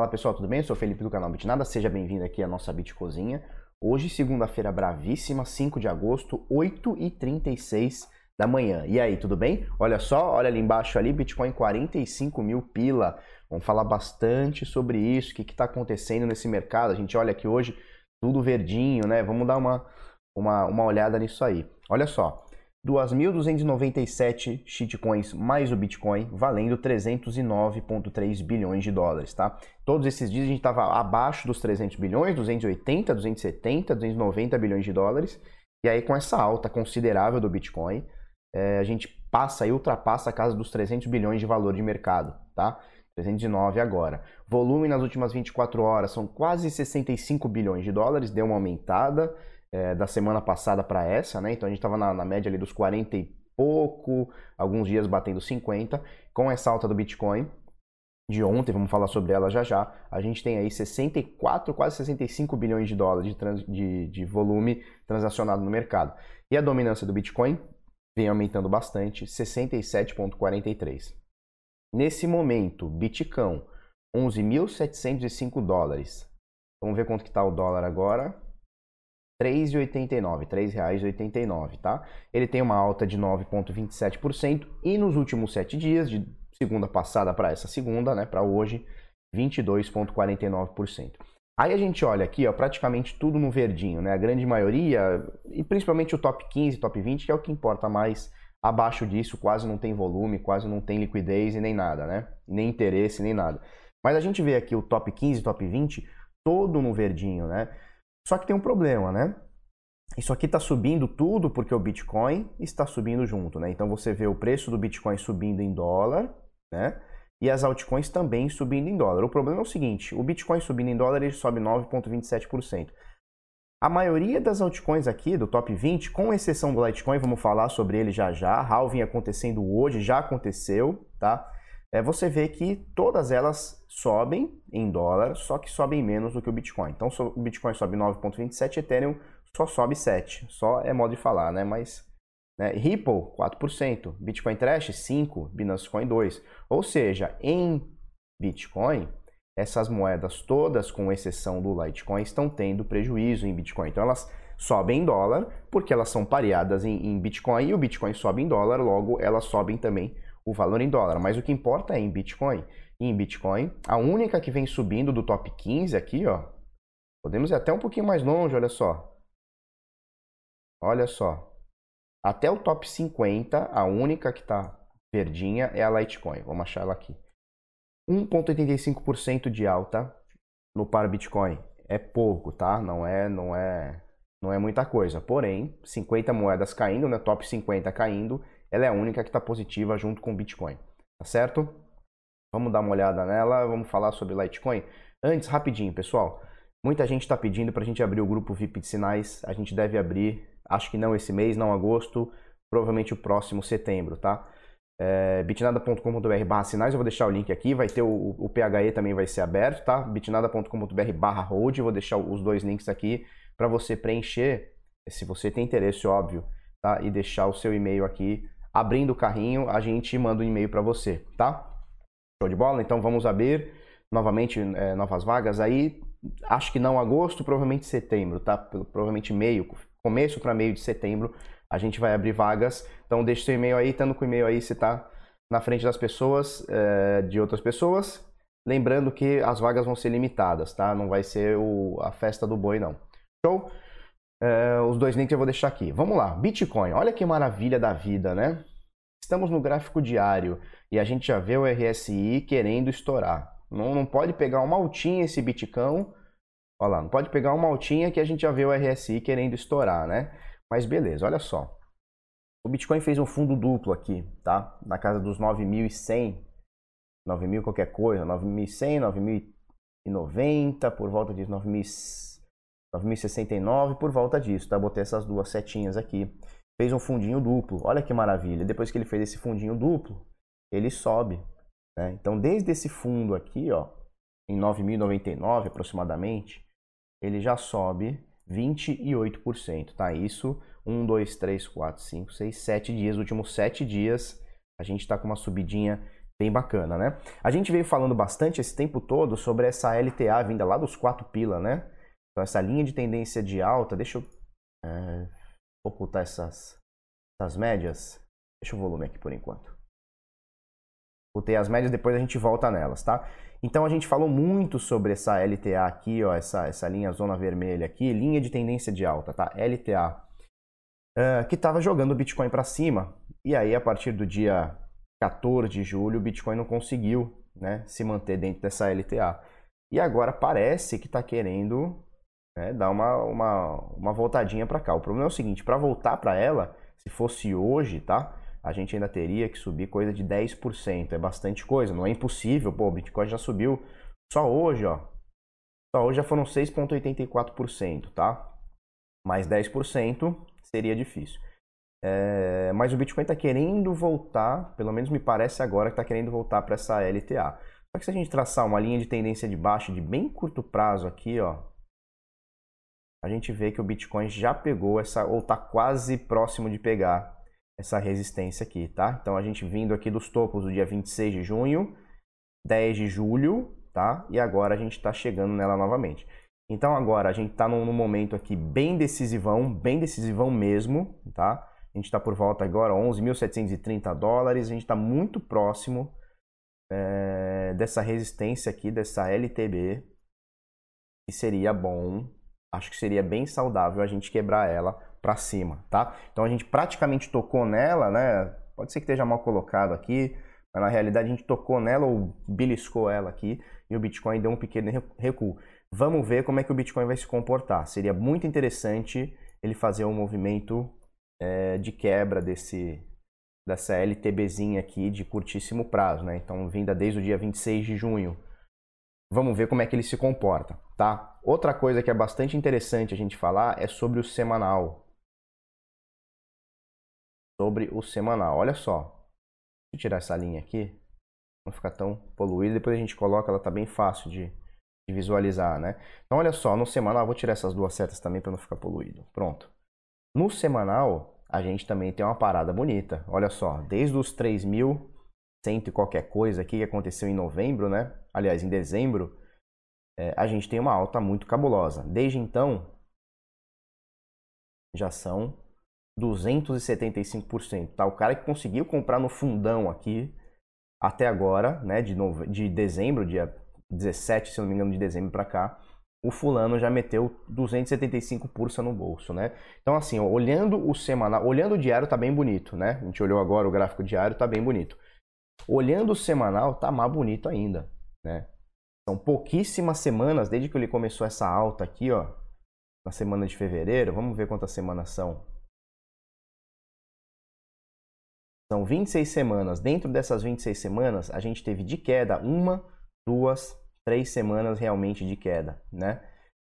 Fala pessoal, tudo bem? Eu sou o Felipe do canal Bitnada, seja bem-vindo aqui à nossa Bit Cozinha. Hoje, segunda-feira bravíssima, 5 de agosto, 8h36 da manhã. E aí, tudo bem? Olha só, olha ali embaixo ali, Bitcoin 45 mil pila. Vamos falar bastante sobre isso, o que está acontecendo nesse mercado. A gente olha aqui hoje, tudo verdinho, né? Vamos dar uma, uma, uma olhada nisso aí. Olha só, 2.297 shitcoins mais o Bitcoin, valendo 309,3 bilhões de dólares, tá? Todos esses dias a gente estava abaixo dos 300 bilhões, 280, 270, 290 bilhões de dólares. E aí com essa alta considerável do Bitcoin, é, a gente passa e ultrapassa a casa dos 300 bilhões de valor de mercado, tá? 309 agora. Volume nas últimas 24 horas são quase 65 bilhões de dólares, deu uma aumentada é, da semana passada para essa, né? Então a gente estava na, na, média ali dos 40 e pouco, alguns dias batendo 50. Com essa alta do Bitcoin de ontem, vamos falar sobre ela já já, a gente tem aí 64, quase 65 bilhões de dólares de, trans, de, de volume transacionado no mercado. E a dominância do Bitcoin vem aumentando bastante, 67,43. Nesse momento, Bitcão, 11.705 dólares. Vamos ver quanto que está o dólar agora. 3,89, R$ 3,89, tá? Ele tem uma alta de 9,27% e nos últimos sete dias, de segunda passada para essa segunda, né, para hoje, 22,49%. Aí a gente olha aqui, ó, praticamente tudo no verdinho, né? A grande maioria, e principalmente o top 15, top 20, que é o que importa mais. Abaixo disso, quase não tem volume, quase não tem liquidez e nem nada, né? Nem interesse, nem nada. Mas a gente vê aqui o top 15, top 20, todo no verdinho, né? Só que tem um problema, né? Isso aqui está subindo tudo porque o Bitcoin está subindo junto, né? Então você vê o preço do Bitcoin subindo em dólar, né? E as altcoins também subindo em dólar. O problema é o seguinte: o Bitcoin subindo em dólar ele sobe 9,27%. A maioria das altcoins aqui do top 20, com exceção do Litecoin, vamos falar sobre ele já já. Halving acontecendo hoje, já aconteceu, tá? É, você vê que todas elas sobem em dólar, só que sobem menos do que o Bitcoin. Então o Bitcoin sobe 9,27, Ethereum só sobe 7. Só é modo de falar, né? Mas né? Ripple 4%, Bitcoin Trash 5, Binance Coin 2. Ou seja, em Bitcoin, essas moedas todas, com exceção do Litecoin, estão tendo prejuízo em Bitcoin. Então elas sobem em dólar porque elas são pareadas em, em Bitcoin e o Bitcoin sobe em dólar, logo elas sobem também o valor em dólar, mas o que importa é em Bitcoin. E em Bitcoin, a única que vem subindo do top 15 aqui, ó, podemos ir até um pouquinho mais longe, olha só. Olha só. Até o top 50, a única que está verdinha é a Litecoin. Vamos achar ela aqui. 1.85% de alta no par Bitcoin. É pouco, tá? Não é, não é, não é muita coisa. Porém, 50 moedas caindo, né? Top 50 caindo, ela é a única que está positiva junto com o Bitcoin, tá certo? Vamos dar uma olhada nela, vamos falar sobre Litecoin. Antes, rapidinho, pessoal. Muita gente está pedindo para a gente abrir o grupo VIP de sinais. A gente deve abrir, acho que não esse mês, não agosto, provavelmente o próximo setembro, tá? É, bitnada.com.br barra sinais, eu vou deixar o link aqui, vai ter o, o PHE também vai ser aberto, tá? bitnada.com.br barra hold, vou deixar os dois links aqui para você preencher, se você tem interesse, óbvio, tá? E deixar o seu e-mail aqui abrindo o carrinho, a gente manda um e-mail para você, tá? Show de bola? Então vamos abrir novamente é, novas vagas aí. Acho que não agosto, provavelmente setembro, tá? Provavelmente meio, começo para meio de setembro, a gente vai abrir vagas. Então deixe seu e-mail aí, estando com o e-mail aí, você tá na frente das pessoas, é, de outras pessoas. Lembrando que as vagas vão ser limitadas, tá? Não vai ser o, a festa do boi, não. Show? É, os dois links eu vou deixar aqui. Vamos lá, Bitcoin. Olha que maravilha da vida, né? Estamos no gráfico diário e a gente já vê o RSI querendo estourar. Não, não pode pegar uma altinha esse Bitcão. Olha lá, não pode pegar uma altinha que a gente já vê o RSI querendo estourar, né? Mas beleza, olha só. O Bitcoin fez um fundo duplo aqui, tá? Na casa dos 9.100, 9.000 qualquer coisa, 9.100, 9.090, por volta 9.100. 9.069 por volta disso, tá? Botei essas duas setinhas aqui. Fez um fundinho duplo, olha que maravilha. Depois que ele fez esse fundinho duplo, ele sobe. Né? Então, desde esse fundo aqui, ó, em 9.099 aproximadamente, ele já sobe 28%, tá? Isso, 1, 2, 3, 4, 5, 6, 7 dias, últimos 7 dias, a gente está com uma subidinha bem bacana, né? A gente veio falando bastante esse tempo todo sobre essa LTA vinda lá dos 4 pila, né? Então essa linha de tendência de alta, deixa eu é, ocultar essas, essas médias. Deixa o volume aqui por enquanto. Ocultei as médias, depois a gente volta nelas, tá? Então a gente falou muito sobre essa LTA aqui, ó, essa, essa linha zona vermelha aqui, linha de tendência de alta, tá? LTA, uh, que estava jogando o Bitcoin para cima. E aí a partir do dia 14 de julho o Bitcoin não conseguiu, né, se manter dentro dessa LTA. E agora parece que está querendo né, dar uma, uma, uma voltadinha para cá. O problema é o seguinte, para voltar para ela, se fosse hoje, tá? a gente ainda teria que subir coisa de 10%. É bastante coisa, não é impossível. Pô, o Bitcoin já subiu só hoje, ó. Só hoje já foram 6,84%, tá? Mais 10% seria difícil. É, mas o Bitcoin está querendo voltar, pelo menos me parece agora que está querendo voltar para essa LTA. Só que se a gente traçar uma linha de tendência de baixo de bem curto prazo aqui, ó, a gente vê que o Bitcoin já pegou essa, ou está quase próximo de pegar essa resistência aqui, tá? Então a gente vindo aqui dos topos do dia 26 de junho, 10 de julho, tá? E agora a gente está chegando nela novamente. Então agora a gente está num, num, momento aqui bem decisivão, bem decisivão mesmo, tá? A gente está por volta agora 11.730 dólares, a gente está muito próximo é, dessa resistência aqui, dessa LTB, que seria bom, acho que seria bem saudável a gente quebrar ela para cima, tá? Então a gente praticamente tocou nela, né? Pode ser que esteja mal colocado aqui, mas na realidade a gente tocou nela ou beliscou ela aqui e o Bitcoin deu um pequeno recuo. Vamos ver como é que o Bitcoin vai se comportar. Seria muito interessante ele fazer um movimento é, de quebra desse dessa LTBzinha aqui de curtíssimo prazo, né? Então vinda desde o dia 26 de junho. Vamos ver como é que ele se comporta, tá? Outra coisa que é bastante interessante a gente falar é sobre o semanal sobre o semanal. Olha só, deixa eu tirar essa linha aqui, não ficar tão poluída. Depois a gente coloca, ela tá bem fácil de, de visualizar, né? Então olha só, no semanal, vou tirar essas duas setas também para não ficar poluído. Pronto. No semanal, a gente também tem uma parada bonita. Olha só, desde os 3.100 e qualquer coisa aqui que aconteceu em novembro, né? Aliás, em dezembro, é, a gente tem uma alta muito cabulosa. Desde então, já são 275%. Tá? O cara que conseguiu comprar no fundão aqui até agora, né, de, nove... de dezembro, dia 17, se não me engano, de dezembro para cá, o fulano já meteu 275 pursa no bolso, né? Então assim, olhando o semanal, olhando o diário tá bem bonito, né? A gente olhou agora o gráfico diário, tá bem bonito. Olhando o semanal, tá mais bonito ainda, né? São pouquíssimas semanas desde que ele começou essa alta aqui, ó, na semana de fevereiro. Vamos ver quantas semanas são. São 26 semanas. Dentro dessas 26 semanas, a gente teve de queda uma, duas, três semanas realmente de queda, né?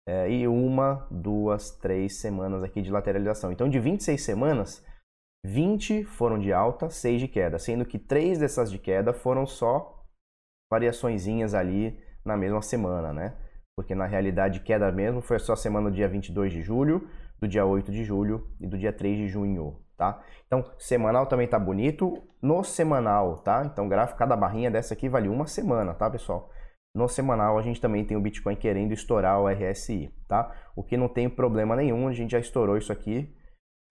É, e uma, duas, três semanas aqui de lateralização. Então, de 26 semanas, 20 foram de alta, 6 de queda, sendo que três dessas de queda foram só variaçõezinhas ali na mesma semana, né? Porque na realidade, queda mesmo foi só a semana do dia 22 de julho, do dia 8 de julho e do dia 3 de junho, tá? Então, semanal também tá bonito. No semanal, tá? Então, gráfico, cada barrinha dessa aqui vale uma semana, tá, pessoal? No semanal, a gente também tem o Bitcoin querendo estourar o RSI, tá? O que não tem problema nenhum, a gente já estourou isso aqui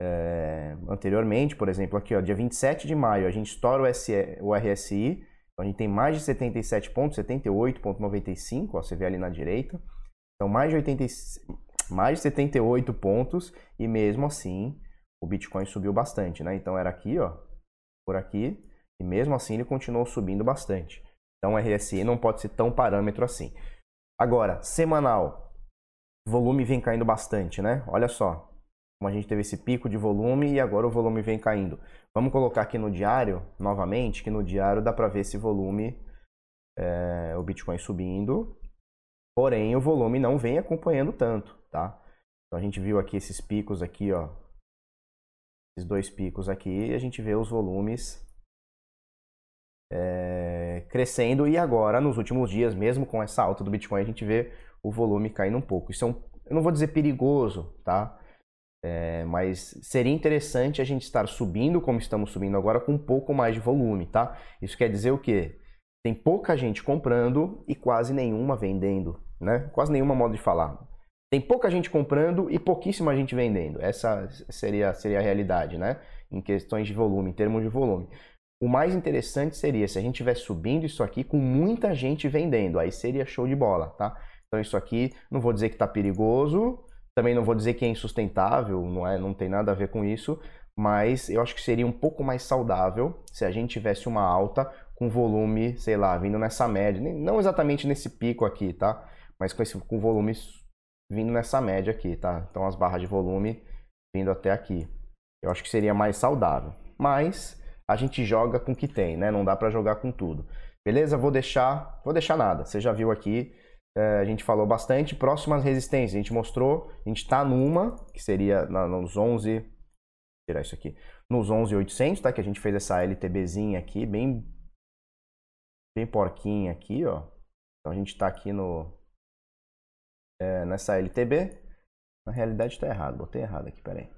é, anteriormente, por exemplo, aqui, ó, dia 27 de maio, a gente estoura o, SE, o RSI, então a gente tem mais de 77 pontos, 78,95, ó, você vê ali na direita. Então, mais de, 80, mais de 78 pontos, e mesmo assim, o Bitcoin subiu bastante, né? Então era aqui, ó, por aqui, e mesmo assim ele continuou subindo bastante. Então o RSI não pode ser tão parâmetro assim. Agora, semanal, volume vem caindo bastante, né? Olha só, como a gente teve esse pico de volume e agora o volume vem caindo. Vamos colocar aqui no diário, novamente, que no diário dá para ver esse volume, é, o Bitcoin subindo, porém o volume não vem acompanhando tanto, tá? Então a gente viu aqui esses picos aqui, ó, esses dois picos aqui, a gente vê os volumes é, crescendo e agora, nos últimos dias, mesmo com essa alta do Bitcoin, a gente vê o volume caindo um pouco. Isso é um, eu não vou dizer perigoso, tá? É, mas seria interessante a gente estar subindo como estamos subindo agora com um pouco mais de volume, tá? Isso quer dizer o quê? Tem pouca gente comprando e quase nenhuma vendendo, né? Quase nenhuma modo de falar. Tem pouca gente comprando e pouquíssima gente vendendo. Essa seria, seria a realidade, né? Em questões de volume, em termos de volume. O mais interessante seria se a gente estiver subindo isso aqui com muita gente vendendo. Aí seria show de bola, tá? Então isso aqui, não vou dizer que está perigoso, também não vou dizer que é insustentável, não, é, não tem nada a ver com isso, mas eu acho que seria um pouco mais saudável se a gente tivesse uma alta com volume, sei lá, vindo nessa média, não exatamente nesse pico aqui, tá? Mas com, esse, com volume vindo nessa média aqui, tá? Então as barras de volume vindo até aqui. Eu acho que seria mais saudável. Mas a gente joga com o que tem, né? Não dá para jogar com tudo. Beleza? Vou deixar, vou deixar nada. Você já viu aqui, é, a gente falou bastante. Próximas resistências, a gente mostrou, a gente tá numa, que seria na, nos 11, vou tirar isso aqui, nos 11.800, tá? Que a gente fez essa LTBzinha aqui, bem bem porquinha aqui, ó. Então a gente está aqui no é, nessa LTB. Na realidade está errado, botei errado aqui, peraí.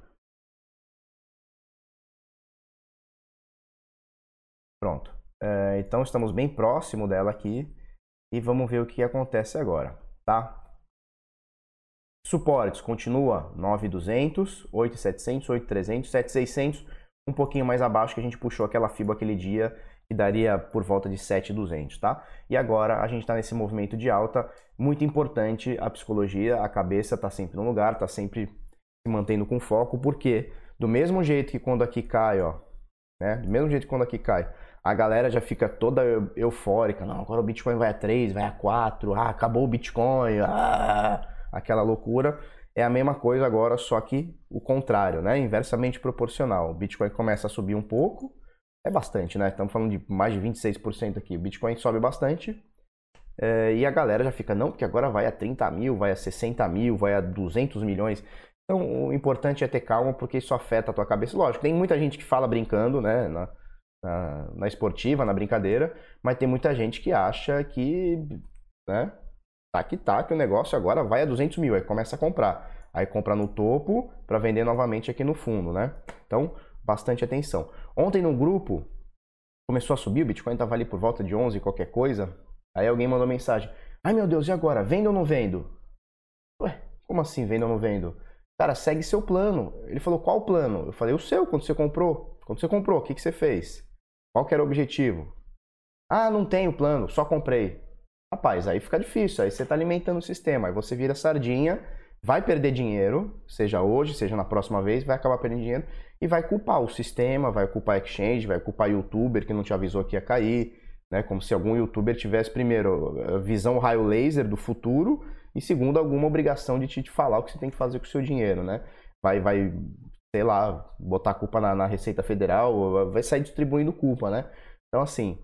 Pronto. É, então estamos bem próximo dela aqui e vamos ver o que acontece agora, tá? Suportes continua 9.200, 8.700, 8.300, 7.600, um pouquinho mais abaixo que a gente puxou aquela fibra aquele dia que daria por volta de 7,200, tá? E agora a gente está nesse movimento de alta, muito importante a psicologia, a cabeça está sempre no lugar, está sempre se mantendo com foco, porque do mesmo jeito que quando aqui cai, ó, né? Do mesmo jeito que quando aqui cai, a galera já fica toda eufórica, não, agora o Bitcoin vai a 3, vai a 4, ah, acabou o Bitcoin, ah, aquela loucura. É a mesma coisa agora, só que o contrário, né? Inversamente proporcional. O Bitcoin começa a subir um pouco, é bastante, né? Estamos falando de mais de 26% aqui. O Bitcoin sobe bastante. É, e a galera já fica, não, porque agora vai a 30 mil, vai a 60 mil, vai a 200 milhões. Então, o importante é ter calma, porque isso afeta a tua cabeça. Lógico, tem muita gente que fala brincando, né? Na, na, na esportiva, na brincadeira, mas tem muita gente que acha que, né? Tá que tá, que o negócio agora vai a 200 mil, aí começa a comprar. Aí compra no topo para vender novamente aqui no fundo, né? Então, bastante atenção. Ontem no grupo começou a subir, o Bitcoin estava ali por volta de 11 qualquer coisa. Aí alguém mandou mensagem: "Ai meu Deus, e agora? Vendo ou não vendo?" Ué, como assim vendo ou não vendo? Cara, segue seu plano. Ele falou: "Qual plano?" Eu falei: "O seu, quando você comprou. Quando você comprou, o que que você fez? Qual que era o objetivo?" "Ah, não tenho plano, só comprei." Rapaz, aí fica difícil, aí você está alimentando o sistema, aí você vira sardinha vai perder dinheiro, seja hoje, seja na próxima vez, vai acabar perdendo dinheiro e vai culpar o sistema, vai culpar exchange, vai culpar youtuber que não te avisou que ia cair, né? Como se algum youtuber tivesse, primeiro, a visão raio laser do futuro e, segundo, alguma obrigação de te, te falar o que você tem que fazer com o seu dinheiro, né? Vai, vai sei lá, botar a culpa na, na Receita Federal, vai sair distribuindo culpa, né? Então, assim,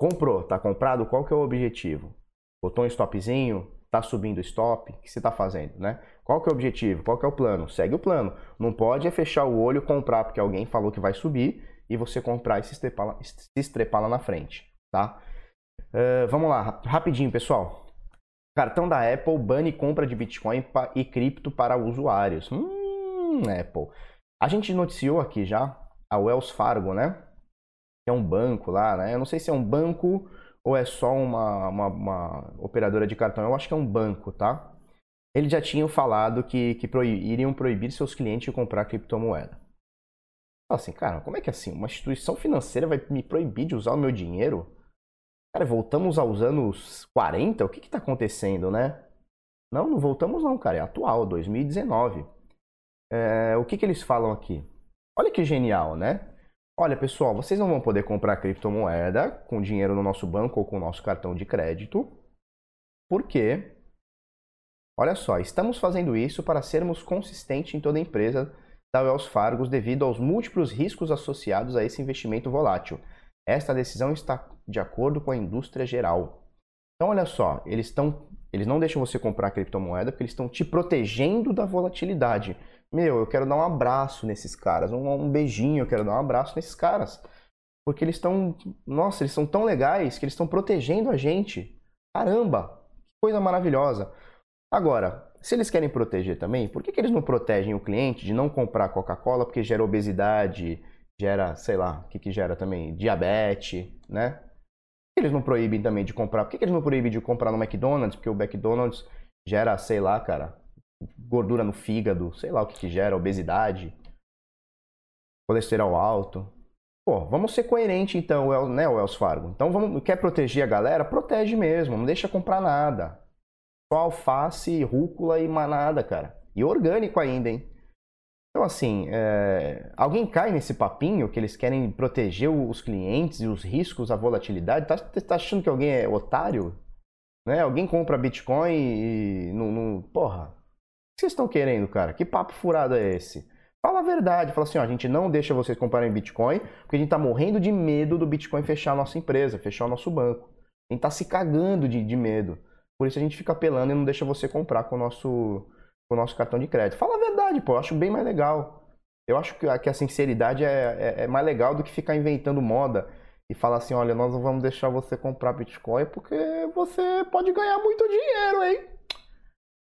comprou, tá comprado, qual que é o objetivo? Botou um stopzinho, Está subindo o stop? O que você está fazendo, né? Qual que é o objetivo? Qual que é o plano? Segue o plano. Não pode é fechar o olho, comprar porque alguém falou que vai subir e você comprar e se estrepar lá, se estrepar lá na frente, tá? Uh, vamos lá, rapidinho, pessoal. Cartão da Apple bane compra de Bitcoin e cripto para usuários. Hum, Apple. A gente noticiou aqui já a Wells Fargo, né? Que é um banco lá, né? Eu não sei se é um banco ou é só uma, uma, uma, operadora de cartão? Eu acho que é um banco, tá? Eles já tinham falado que, que iriam proibir seus clientes de comprar criptomoeda. Fala assim, cara, como é que é assim? Uma instituição financeira vai me proibir de usar o meu dinheiro? Cara, voltamos aos anos 40? O que está acontecendo, né? Não, não voltamos não, cara. É atual, 2019. É, o que, que eles falam aqui? Olha que genial, né? Olha, pessoal, vocês não vão poder comprar criptomoeda com dinheiro no nosso banco ou com o nosso cartão de crédito, porque, olha só, estamos fazendo isso para sermos consistentes em toda a empresa da Wells Fargo devido aos múltiplos riscos associados a esse investimento volátil. Esta decisão está de acordo com a indústria geral. Então, olha só, eles estão, eles não deixam você comprar criptomoeda porque eles estão te protegendo da volatilidade. Meu, eu quero dar um abraço nesses caras, um, um beijinho, eu quero dar um abraço nesses caras. Porque eles estão, nossa, eles são tão legais que eles estão protegendo a gente. Caramba, que coisa maravilhosa. Agora, se eles querem proteger também, por que, que eles não protegem o cliente de não comprar Coca-Cola porque gera obesidade, gera, sei lá, o que, que gera também? Diabetes, né? eles não proíbem também de comprar? Por que eles não proíbem de comprar no McDonald's? Porque o McDonald's gera, sei lá, cara, gordura no fígado, sei lá o que, que gera, obesidade, colesterol alto. Pô, vamos ser coerente então, né, Wells Fargo? Então, vamos, quer proteger a galera? Protege mesmo, não deixa comprar nada. Só alface, rúcula e manada, cara. E orgânico ainda, hein? Então, assim, é... alguém cai nesse papinho que eles querem proteger os clientes e os riscos, a volatilidade? Tá, tá achando que alguém é otário? Né? Alguém compra Bitcoin e. No, no... Porra, o que vocês estão querendo, cara? Que papo furado é esse? Fala a verdade, fala assim, ó, a gente não deixa vocês comprarem Bitcoin, porque a gente tá morrendo de medo do Bitcoin fechar a nossa empresa, fechar o nosso banco. A gente tá se cagando de, de medo. Por isso a gente fica apelando e não deixa você comprar com o nosso, com o nosso cartão de crédito. Fala a verdade, pô, eu acho bem mais legal. Eu acho que a, que a sinceridade é, é, é mais legal do que ficar inventando moda e falar assim, olha, nós não vamos deixar você comprar Bitcoin porque você pode ganhar muito dinheiro, hein?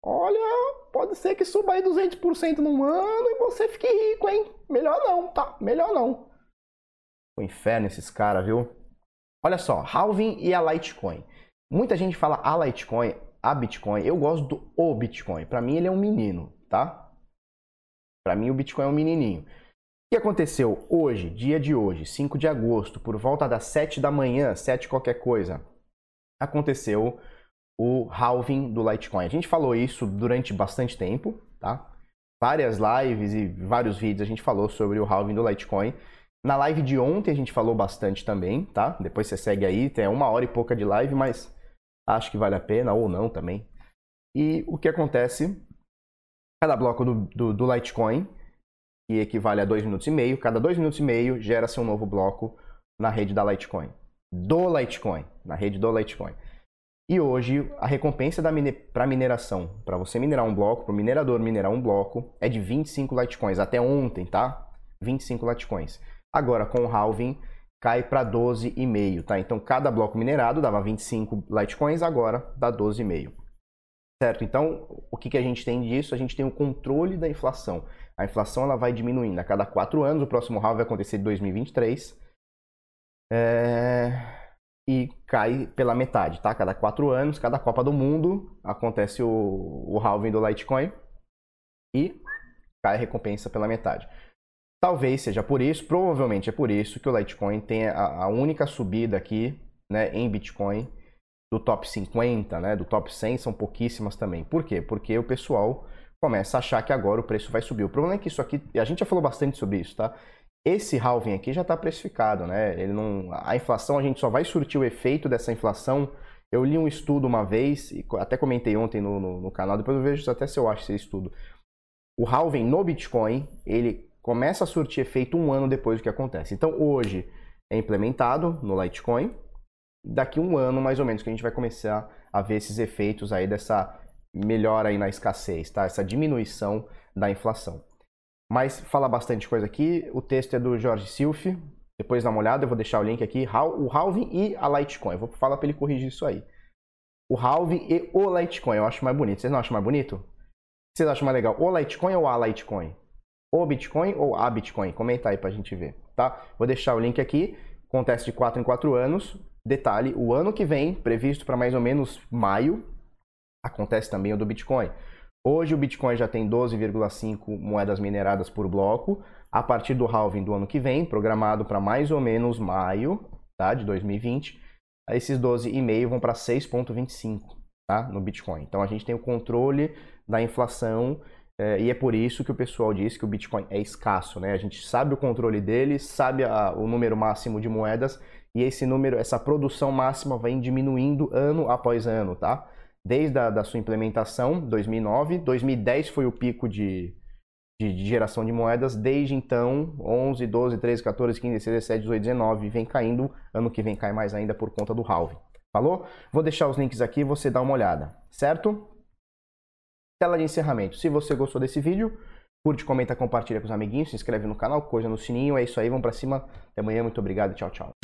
Olha, pode ser que suba aí 200% num ano e você fique rico, hein? Melhor não, tá? Melhor não. O inferno esses caras, viu? Olha só, Halving e a Litecoin. Muita gente fala a Litecoin, a Bitcoin. Eu gosto do o Bitcoin. Para mim ele é um menino, tá? Para mim o Bitcoin é um menininho. O que aconteceu hoje, dia de hoje, 5 de agosto, por volta das 7 da manhã, 7 qualquer coisa, aconteceu o halving do Litecoin. A gente falou isso durante bastante tempo, tá? Várias lives e vários vídeos a gente falou sobre o halving do Litecoin. Na live de ontem a gente falou bastante também, tá? Depois você segue aí, tem uma hora e pouca de live, mas acho que vale a pena ou não também. E o que acontece? Cada bloco do, do, do Litecoin, que equivale a 2 minutos e meio, cada 2 minutos e meio gera-se um novo bloco na rede da Litecoin. Do Litecoin, na rede do Litecoin. E hoje a recompensa mine para mineração, para você minerar um bloco, para o minerador minerar um bloco, é de 25 Litecoins. Até ontem, tá? 25 Litecoins. Agora com o halving cai para 12,5, tá? Então cada bloco minerado dava 25 Litecoins, agora dá 12,5. Certo? Então, o que, que a gente tem disso? A gente tem o controle da inflação. A inflação ela vai diminuindo a cada 4 anos, o próximo halving vai acontecer em 2023. É e cai pela metade, tá? Cada quatro anos, cada Copa do Mundo, acontece o, o halving do Litecoin e cai a recompensa pela metade. Talvez seja por isso, provavelmente é por isso que o Litecoin tem a, a única subida aqui né, em Bitcoin do top 50, né, do top 100 são pouquíssimas também. Por quê? Porque o pessoal começa a achar que agora o preço vai subir. O problema é que isso aqui, a gente já falou bastante sobre isso, tá? Esse halving aqui já está precificado, né? Ele não, a inflação a gente só vai surtir o efeito dessa inflação. Eu li um estudo uma vez e até comentei ontem no, no, no canal. Depois eu vejo até se eu acho esse estudo. O halving no Bitcoin ele começa a surtir efeito um ano depois do que acontece. Então hoje é implementado no Litecoin. Daqui um ano mais ou menos que a gente vai começar a ver esses efeitos aí dessa melhora aí na escassez, tá? Essa diminuição da inflação. Mas fala bastante coisa aqui. O texto é do Jorge Silf. Depois dá uma olhada, eu vou deixar o link aqui. O Halving e a Litecoin. Eu vou falar para ele corrigir isso aí. O Halving e o Litecoin. Eu acho mais bonito. Vocês não acham mais bonito? Vocês acham mais legal? O Litecoin ou a Litecoin? O Bitcoin ou a Bitcoin? Comenta aí pra gente ver, tá? Vou deixar o link aqui. Acontece de 4 em 4 anos. Detalhe, o ano que vem, previsto para mais ou menos maio, acontece também o do Bitcoin. Hoje o Bitcoin já tem 12,5 moedas mineradas por bloco. A partir do halving do ano que vem, programado para mais ou menos maio tá, de 2020, esses 12,5 vão para 6,25 tá, no Bitcoin. Então a gente tem o controle da inflação é, e é por isso que o pessoal diz que o Bitcoin é escasso. Né? A gente sabe o controle dele, sabe a, o número máximo de moedas e esse número, essa produção máxima vem diminuindo ano após ano. Tá? Desde a da sua implementação, 2009. 2010 foi o pico de, de, de, geração de moedas. Desde então, 11, 12, 13, 14, 15, 16, 17, 18, 19, vem caindo. Ano que vem cai mais ainda por conta do halving. Falou? Vou deixar os links aqui, você dá uma olhada, certo? Tela de encerramento. Se você gostou desse vídeo, curte, comenta, compartilha com os amiguinhos, se inscreve no canal, coisa no sininho. É isso aí, vamos para cima. Até amanhã, muito obrigado tchau, tchau.